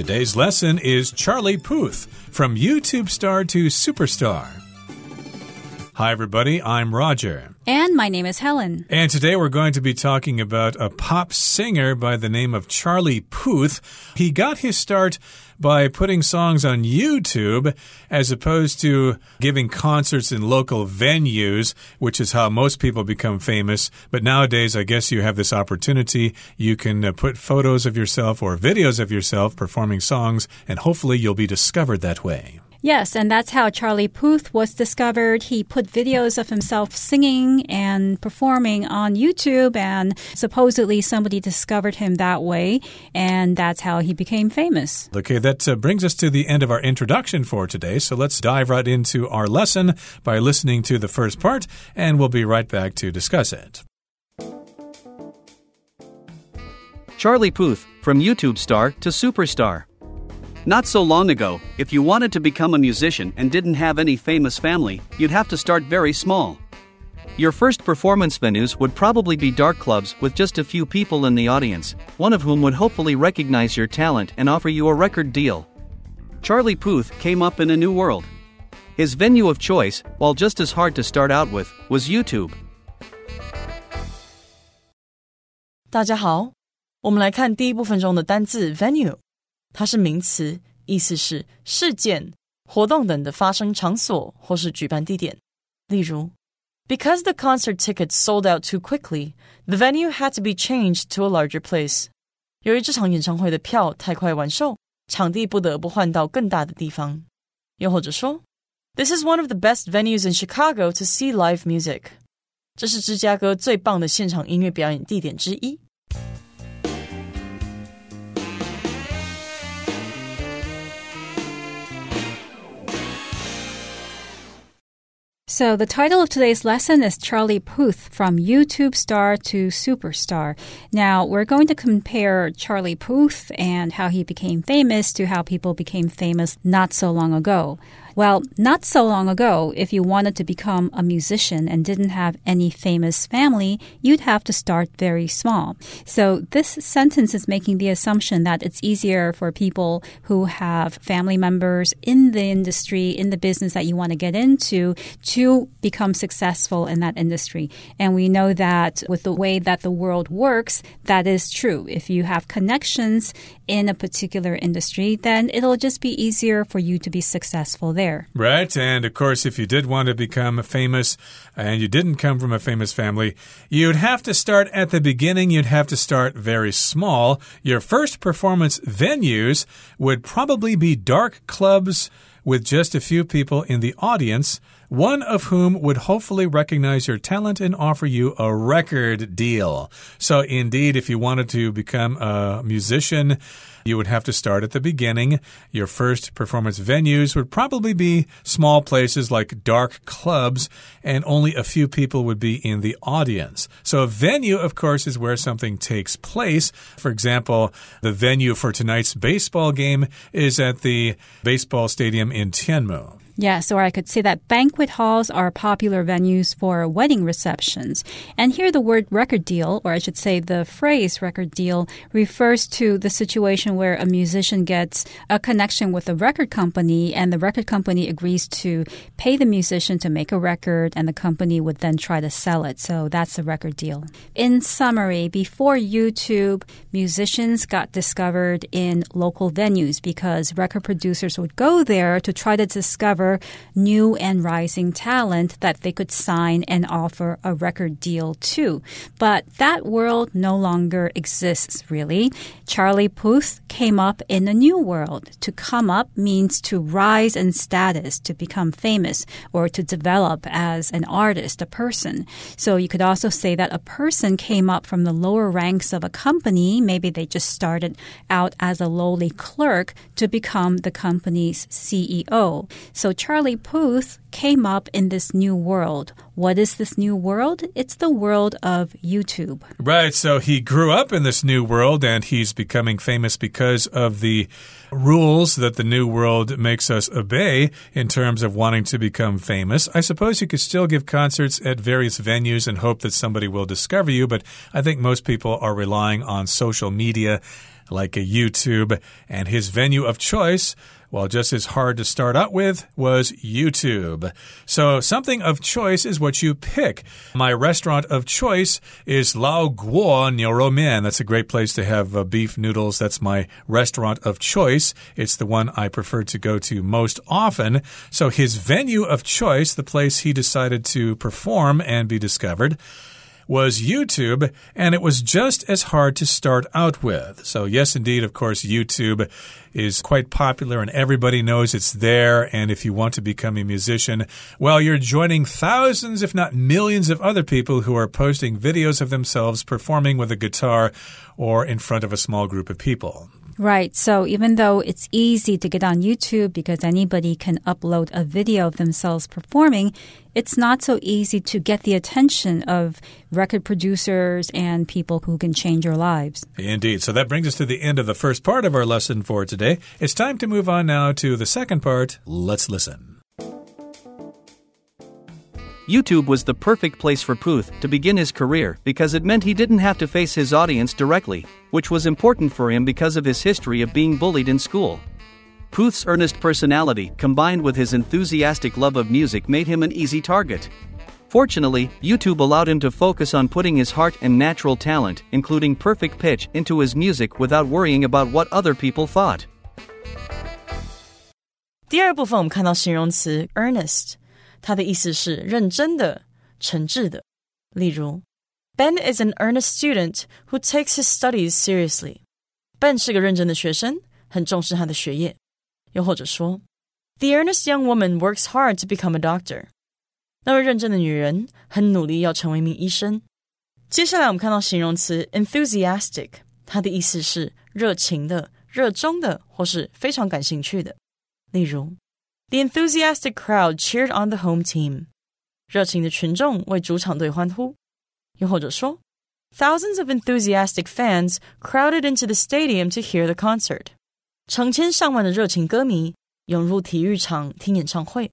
Today's lesson is Charlie Puth from YouTube star to superstar. Hi, everybody. I'm Roger. And my name is Helen. And today we're going to be talking about a pop singer by the name of Charlie Puth. He got his start by putting songs on YouTube as opposed to giving concerts in local venues, which is how most people become famous. But nowadays, I guess you have this opportunity. You can uh, put photos of yourself or videos of yourself performing songs, and hopefully you'll be discovered that way. Yes, and that's how Charlie Puth was discovered. He put videos of himself singing and performing on YouTube, and supposedly somebody discovered him that way, and that's how he became famous. Okay, that uh, brings us to the end of our introduction for today. So let's dive right into our lesson by listening to the first part, and we'll be right back to discuss it. Charlie Puth, from YouTube star to superstar. Not so long ago, if you wanted to become a musician and didn't have any famous family, you'd have to start very small. Your first performance venues would probably be dark clubs with just a few people in the audience, one of whom would hopefully recognize your talent and offer you a record deal. Charlie Puth came up in a new world. His venue of choice, while just as hard to start out with, was YouTube. 大家好，我们来看第一部分中的单字 venue。 它是名词，意思是事件、活动等的发生场所或是举办地点。例如，Because the concert tickets sold out too quickly, the venue had to be changed to a larger place。由于这场演唱会的票太快完售，场地不得不换到更大的地方。又或者说，This is one of the best venues in Chicago to see live music。这是芝加哥最棒的现场音乐表演地点之一。So, the title of today's lesson is Charlie Puth from YouTube star to superstar. Now, we're going to compare Charlie Puth and how he became famous to how people became famous not so long ago. Well, not so long ago, if you wanted to become a musician and didn't have any famous family, you'd have to start very small. So this sentence is making the assumption that it's easier for people who have family members in the industry, in the business that you want to get into, to become successful in that industry. And we know that with the way that the world works, that is true. If you have connections in a particular industry, then it'll just be easier for you to be successful there. Right. And of course, if you did want to become famous and you didn't come from a famous family, you'd have to start at the beginning. You'd have to start very small. Your first performance venues would probably be dark clubs with just a few people in the audience one of whom would hopefully recognize your talent and offer you a record deal. So, indeed, if you wanted to become a musician, you would have to start at the beginning. Your first performance venues would probably be small places like dark clubs, and only a few people would be in the audience. So, a venue, of course, is where something takes place. For example, the venue for tonight's baseball game is at the baseball stadium in Tianmu. Yes, or I could say that banquet halls are popular venues for wedding receptions. And here the word record deal, or I should say the phrase record deal, refers to the situation where a musician gets a connection with a record company and the record company agrees to pay the musician to make a record and the company would then try to sell it. So that's a record deal. In summary, before YouTube, musicians got discovered in local venues because record producers would go there to try to discover new and rising talent that they could sign and offer a record deal to. But that world no longer exists, really. Charlie Puth came up in a new world. To come up means to rise in status, to become famous, or to develop as an artist, a person. So you could also say that a person came up from the lower ranks of a company. Maybe they just started out as a lowly clerk to become the company's CEO. So Charlie Puth came up in this new world. What is this new world? It's the world of YouTube. Right. So he grew up in this new world and he's becoming famous because of the rules that the new world makes us obey in terms of wanting to become famous. I suppose you could still give concerts at various venues and hope that somebody will discover you, but I think most people are relying on social media like a YouTube, and his venue of choice well, just as hard to start out with was YouTube. So something of choice is what you pick. My restaurant of choice is Lao Guo Niu Mian. That's a great place to have uh, beef noodles. That's my restaurant of choice. It's the one I prefer to go to most often. So his venue of choice, the place he decided to perform and be discovered, was YouTube, and it was just as hard to start out with. So, yes, indeed, of course, YouTube is quite popular and everybody knows it's there. And if you want to become a musician, well, you're joining thousands, if not millions, of other people who are posting videos of themselves performing with a guitar or in front of a small group of people. Right. So even though it's easy to get on YouTube because anybody can upload a video of themselves performing, it's not so easy to get the attention of record producers and people who can change your lives. Indeed. So that brings us to the end of the first part of our lesson for today. It's time to move on now to the second part. Let's listen. YouTube was the perfect place for Puth to begin his career because it meant he didn't have to face his audience directly, which was important for him because of his history of being bullied in school. Puth's earnest personality, combined with his enthusiastic love of music, made him an easy target. Fortunately, YouTube allowed him to focus on putting his heart and natural talent, including perfect pitch, into his music without worrying about what other people thought. 第二部分我们看到形容词 earnest， 它的意思是认真的、诚挚的。例如，Ben is an earnest student who takes his studies seriously. Ben 是个认真的学生，很重视他的学业。又或者说，The earnest young woman works hard to become a doctor. 那位认真的女人很努力要成为一名医生。接下来我们看到形容词 enthusiastic，它的意思是热情的、热衷的，或是非常感兴趣的。例如 the enthusiastic crowd cheered on the home team. 热情的群众为主场队欢呼。又或者说，Thousands of enthusiastic fans crowded into the stadium to hear the concert. 成千上万的热情歌迷涌入体育场听演唱会。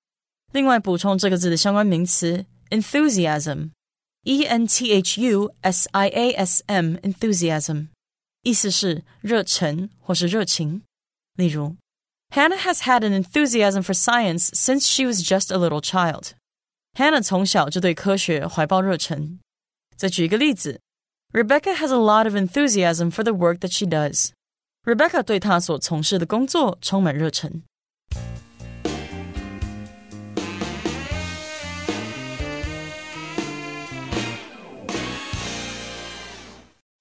另外补充这个字的相关名词 enthusiasm，e n t h u s i a s m，enthusiasm，意思是热忱或是热情。例如 Hannah has had an enthusiasm for science since she was just a little child. Hannah 从小就对科学怀抱热忱。再举一个例子，Rebecca has a lot of enthusiasm for the work that she does. Rebecca 对她所从事的工作充满热忱。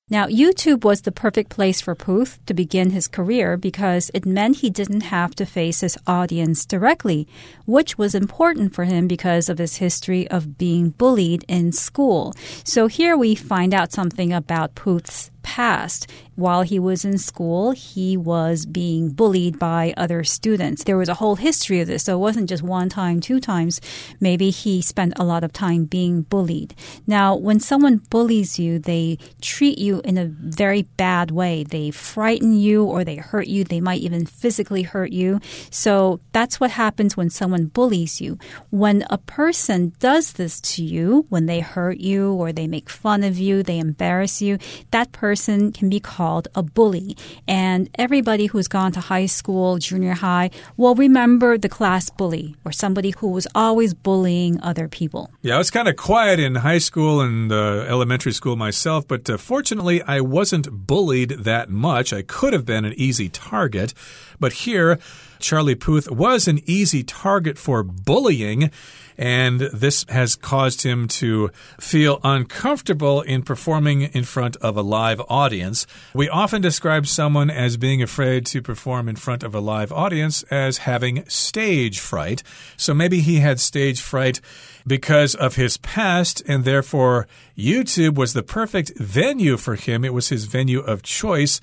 Now, YouTube was the perfect place for Puth to begin his career because it meant he didn't have to face his audience directly, which was important for him because of his history of being bullied in school. So here we find out something about Puth's past. While he was in school, he was being bullied by other students. There was a whole history of this, so it wasn't just one time, two times. Maybe he spent a lot of time being bullied. Now, when someone bullies you, they treat you in a very bad way. They frighten you or they hurt you. They might even physically hurt you. So that's what happens when someone bullies you. When a person does this to you, when they hurt you or they make fun of you, they embarrass you, that person person can be called a bully. And everybody who's gone to high school, junior high, will remember the class bully or somebody who was always bullying other people. Yeah, I was kind of quiet in high school and uh, elementary school myself, but uh, fortunately, I wasn't bullied that much. I could have been an easy target. But here, Charlie Puth was an easy target for bullying and this has caused him to feel uncomfortable in performing in front of a live audience. We often describe someone as being afraid to perform in front of a live audience as having stage fright. So maybe he had stage fright because of his past, and therefore YouTube was the perfect venue for him. It was his venue of choice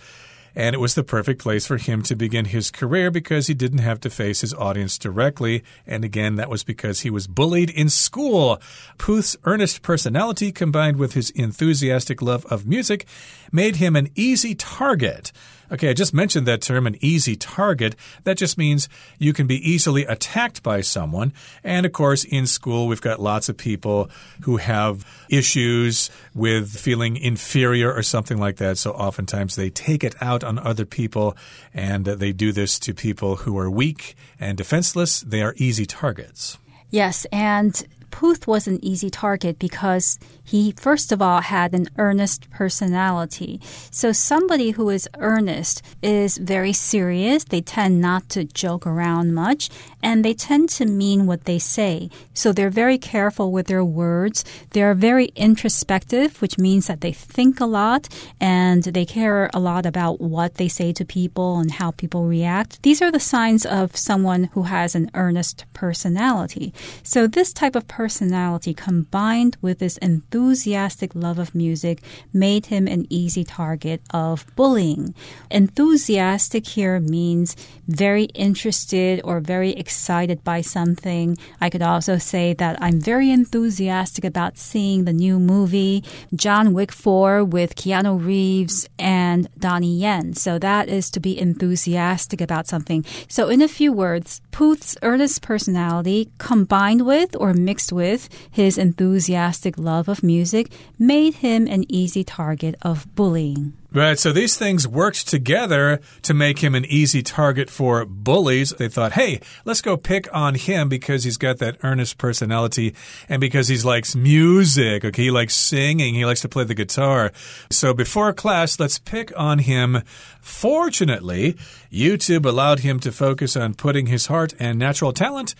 and it was the perfect place for him to begin his career because he didn't have to face his audience directly. And again, that was because he was bullied in school. Puth's earnest personality combined with his enthusiastic love of music made him an easy target Okay, I just mentioned that term, an easy target. That just means you can be easily attacked by someone. And of course, in school, we've got lots of people who have issues with feeling inferior or something like that. So oftentimes they take it out on other people and they do this to people who are weak and defenseless. They are easy targets. Yes, and Puth was an easy target because he, first of all, had an earnest personality. So somebody who is earnest is very serious. They tend not to joke around much and they tend to mean what they say. So they're very careful with their words. They're very introspective, which means that they think a lot and they care a lot about what they say to people and how people react. These are the signs of someone who has an earnest personality. So this type of personality combined with this enthusiastic love of music made him an easy target of bullying. Enthusiastic here means very interested or very excited by something. I could also say that I'm very enthusiastic about seeing the new movie John Wick 4 with Keanu Reeves and Donnie Yen. So that is to be enthusiastic about something. So in a few words, Puth's earnest personality combined with or mixed with his enthusiastic love of music made him an easy target of bullying. Right, so these things worked together to make him an easy target for bullies. They thought, hey, let's go pick on him because he's got that earnest personality and because he likes music. Okay, he likes singing, he likes to play the guitar. So before class, let's pick on him. Fortunately, YouTube allowed him to focus on putting his heart and natural talent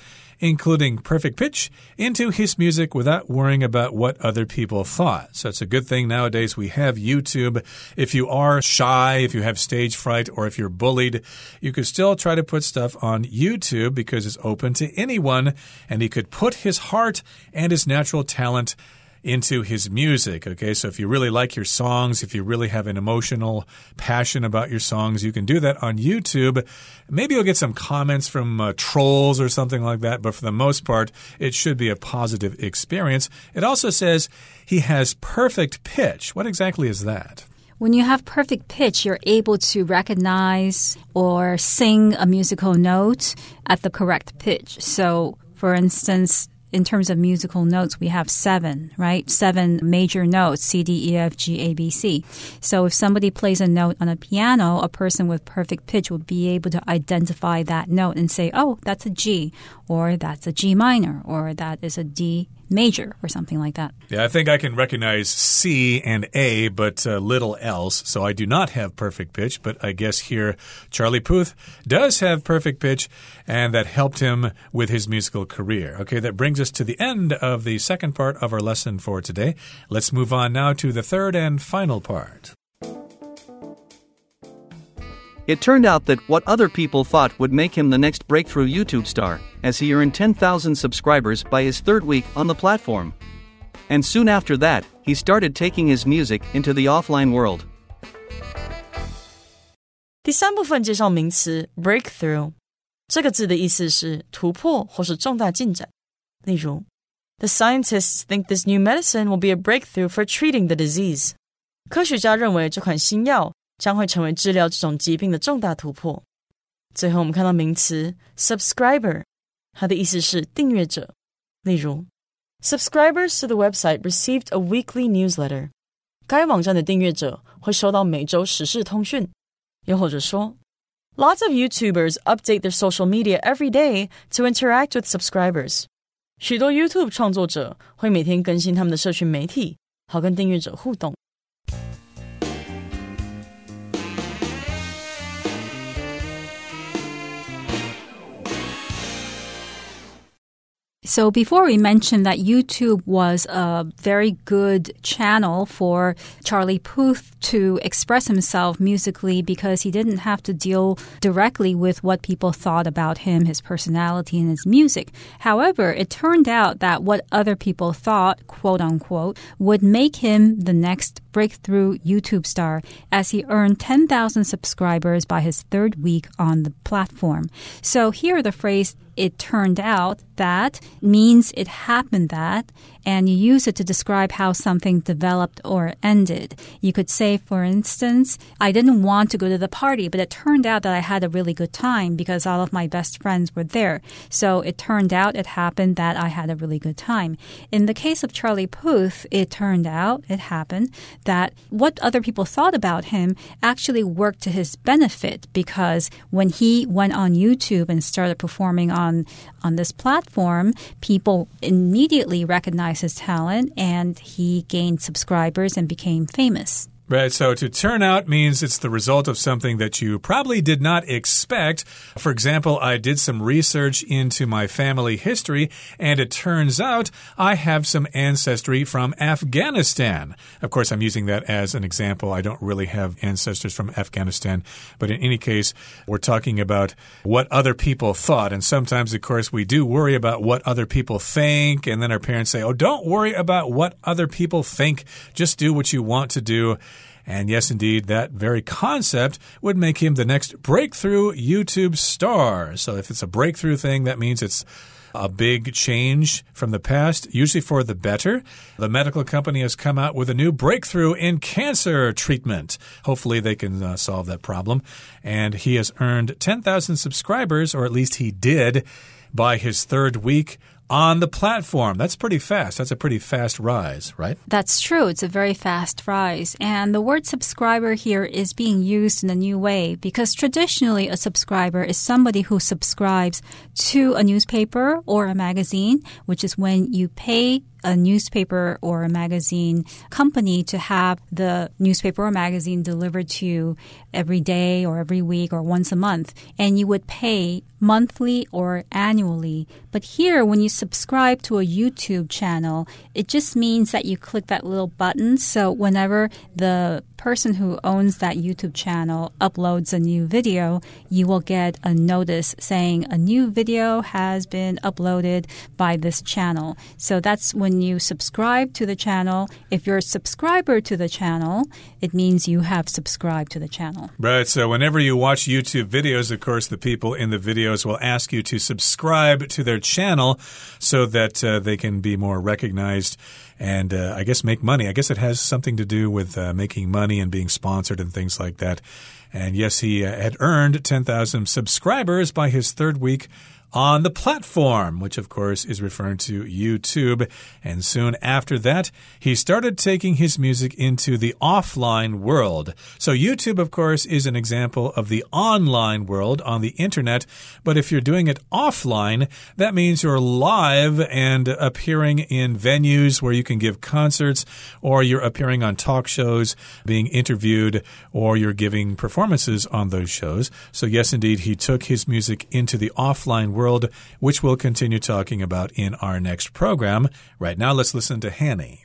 including perfect pitch, into his music without worrying about what other people thought. So it's a good thing nowadays we have YouTube. If you are shy, if you have stage fright, or if you're bullied, you could still try to put stuff on YouTube because it's open to anyone, and he could put his heart and his natural talent into his music. Okay, so if you really like your songs, if you really have an emotional passion about your songs, you can do that on YouTube. Maybe you'll get some comments from uh, trolls or something like that, but for the most part, it should be a positive experience. It also says he has perfect pitch. What exactly is that? When you have perfect pitch, you're able to recognize or sing a musical note at the correct pitch. So, for instance, in terms of musical notes, we have seven, right? Seven major notes C, D, E, F, G, A, B, C. So if somebody plays a note on a piano, a person with perfect pitch will be able to identify that note and say, oh, that's a G, or that's a G minor, or that is a D major or something like that. Yeah, I think I can recognize C and A, but uh, little else. So I do not have perfect pitch, but I guess here Charlie Puth does have perfect pitch, and that helped him with his musical career. Okay, that brings us to the end of the second part of our lesson for today. Let's move on now to the third and final part. It turned out that what other people thought would make him the next breakthrough YouTube star, as he earned 10,000 subscribers by his third week on the platform. And soon after that, he started taking his music into the offline world. 第三部分介绍名词 breakthrough，这个字的意思是突破或是重大进展。例如，The scientists think this new medicine will be a breakthrough for treating the disease。科学家认为这款新药 将会成为治疗这种疾病的重大突破。最后，我们看到名词 subscriber，它的意思是订阅者。例如，subscribers to the website received a weekly newsletter。该网站的订阅者会收到每周时事通讯。又或者说，Lots of YouTubers update their social media every day to interact with subscribers。许多 YouTube 创作者会每天更新他们的社群媒体，好跟订阅者互动。So before we mentioned that YouTube was a very good channel for Charlie Puth to express himself musically because he didn't have to deal directly with what people thought about him, his personality, and his music. However, it turned out that what other people thought, quote unquote, would make him the next breakthrough YouTube star as he earned 10,000 subscribers by his third week on the platform. So here the phrase it turned out that means it happened that, and you use it to describe how something developed or ended. You could say, for instance, I didn't want to go to the party, but it turned out that I had a really good time because all of my best friends were there. So it turned out it happened that I had a really good time. In the case of Charlie Puth, it turned out, it happened, that what other people thought about him actually worked to his benefit because when he went on YouTube and started performing on on this platform, people immediately recognized his talent and he gained subscribers and became famous. Right. So to turn out means it's the result of something that you probably did not expect. For example, I did some research into my family history, and it turns out I have some ancestry from Afghanistan. Of course, I'm using that as an example. I don't really have ancestors from Afghanistan, but in any case, we're talking about what other people thought. And sometimes, of course, we do worry about what other people think, and then our parents say, Oh, don't worry about what other people think. Just do what you want to do. And yes, indeed, that very concept would make him the next breakthrough YouTube star. So if it's a breakthrough thing, that means it's a big change from the past, usually for the better. The medical company has come out with a new breakthrough in cancer treatment. Hopefully, they can uh, solve that problem. And he has earned 10,000 subscribers, or at least he did, by his third week on the platform. That's pretty fast. That's a pretty fast rise, right? That's true. It's a very fast rise. And the word subscriber here is being used in a new way because traditionally a subscriber is somebody who subscribes to a newspaper or a magazine, which is when you pay a newspaper or a magazine company to have the newspaper or magazine delivered to you every day or every week or once a month. And you would pay monthly or annually. But here, when you subscribe to a YouTube channel, it just means that you click that little button. So whenever the person who owns that YouTube channel uploads a new video, you will get a notice saying a new video has been uploaded by this channel. So that's when you subscribe to the channel. If you're a subscriber to the channel, it means you have subscribed to the channel. Right. So whenever you watch YouTube videos, of course, the people in the videos will ask you to subscribe to their channel so that uh, they can be more recognized and uh, I guess make money. I guess it has something to do with uh, making money and being sponsored and things like that. And yes, he uh, had earned 10,000 subscribers by his third week on the platform, which of course is referring to YouTube. And soon after that, he started taking his music into the offline world. So YouTube, of course, is an example of the online world on the internet. But if you're doing it offline, that means you're live and appearing in venues where you can give concerts, or you're appearing on talk shows, being interviewed, or you're giving performances on those shows. So yes, indeed, he took his music into the offline world world, which we'll continue talking about in our next program. Right now, let's listen to Hanny.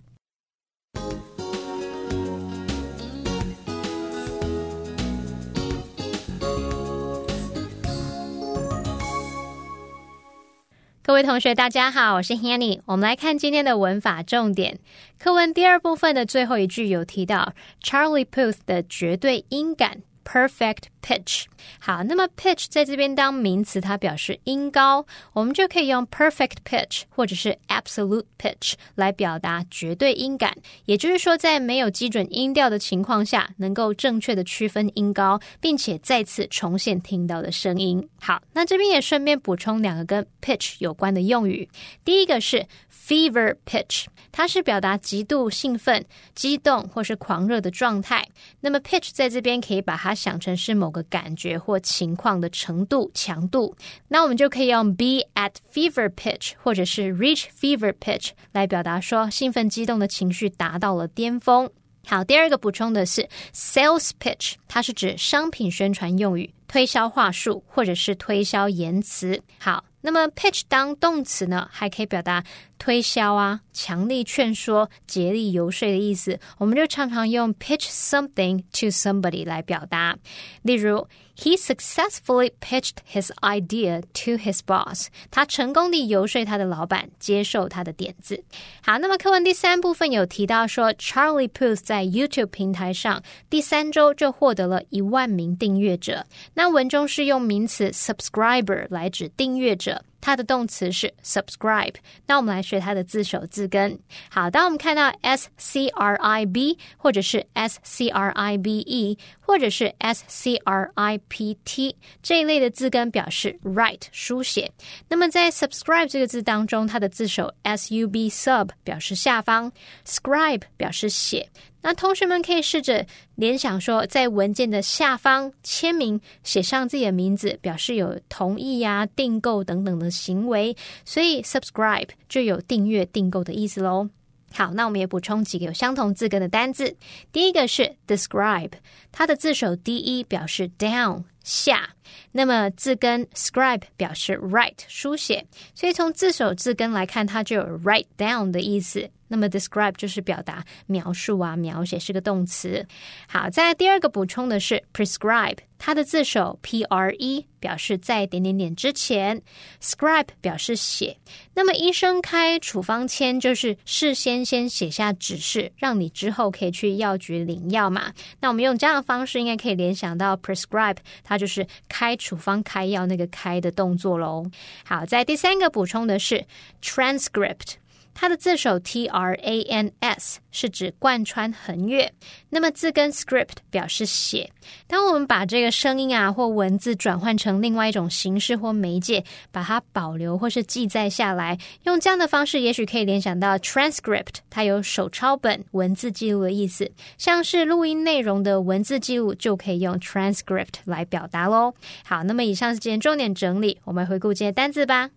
各位同学，大家好，我是 Hanny。我们来看今天的文法重点。课文第二部分的最后一句有提到 Charlie Puth 的绝对音感。perfect pitch。好，那么 pitch 在这边当名词，它表示音高，我们就可以用 perfect pitch 或者是 absolute pitch 来表达绝对音感。也就是说，在没有基准音调的情况下，能够正确的区分音高，并且再次重现听到的声音。好，那这边也顺便补充两个跟 pitch 有关的用语。第一个是 fever pitch，它是表达极度兴奋、激动或是狂热的状态。那么 pitch 在这边可以把它想成是某个感觉或情况的程度、强度，那我们就可以用 be at fever pitch 或者是 reach fever pitch 来表达说兴奋激动的情绪达到了巅峰。好，第二个补充的是 sales pitch，它是指商品宣传用语、推销话术或者是推销言辞。好。那么 pitch 当动词呢，还可以表达推销啊、强力劝说、竭力游说的意思，我们就常常用 pitch something to somebody 来表达。例如，He successfully pitched his idea to his boss。他成功地游说他的老板接受他的点子。好，那么课文第三部分有提到说，Charlie Puth 在 YouTube 平台上第三周就获得了一万名订阅者。那文中是用名词 subscriber 来指订阅者。它的动词是 subscribe。那我们来学它的字首字根。好，当我们看到 s c r i b，或者是 s c r i b e，或者是 s c r i p t 这一类的字根，表示 write 书写。那么在 subscribe 这个字当中，它的字首 s u b sub 表示下方，scribe 表示写。那同学们可以试着联想说，在文件的下方签名写上自己的名字，表示有同意呀、订购等等的行为，所以 subscribe 就有订阅、订购的意思喽。好，那我们也补充几个有相同字根的单字。第一个是 describe，它的字首 d e 表示 down 下，那么字根 scribe 表示 write 书写，所以从字首字根来看，它就有 write down 的意思。那么 describe 就是表达描述啊，描写是个动词。好，在第二个补充的是 prescribe，它的字首 p r e 表示在点点点之前，scribe 表示写。那么医生开处方签就是事先先写下指示，让你之后可以去药局领药嘛。那我们用这样的方式，应该可以联想到 prescribe，它就是开处方开药那个开的动作喽。好，在第三个补充的是 transcript。它的字首 T R A N S 是指贯穿横越，那么字根 script 表示写。当我们把这个声音啊或文字转换成另外一种形式或媒介，把它保留或是记载下来，用这样的方式，也许可以联想到 transcript，它有手抄本、文字记录的意思。像是录音内容的文字记录，就可以用 transcript 来表达喽。好，那么以上是今天重点整理，我们回顾这些单字吧。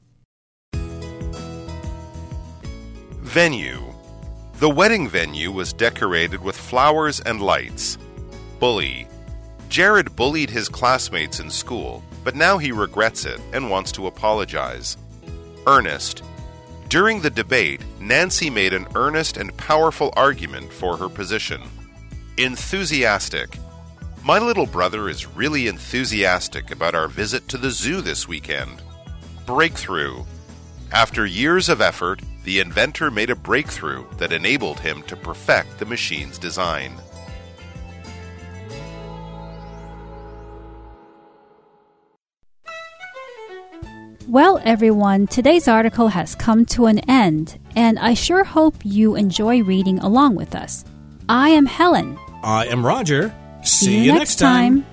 Venue. The wedding venue was decorated with flowers and lights. Bully. Jared bullied his classmates in school, but now he regrets it and wants to apologize. Earnest. During the debate, Nancy made an earnest and powerful argument for her position. Enthusiastic. My little brother is really enthusiastic about our visit to the zoo this weekend. Breakthrough. After years of effort, the inventor made a breakthrough that enabled him to perfect the machine's design. Well, everyone, today's article has come to an end, and I sure hope you enjoy reading along with us. I am Helen. I am Roger. See, you, next time.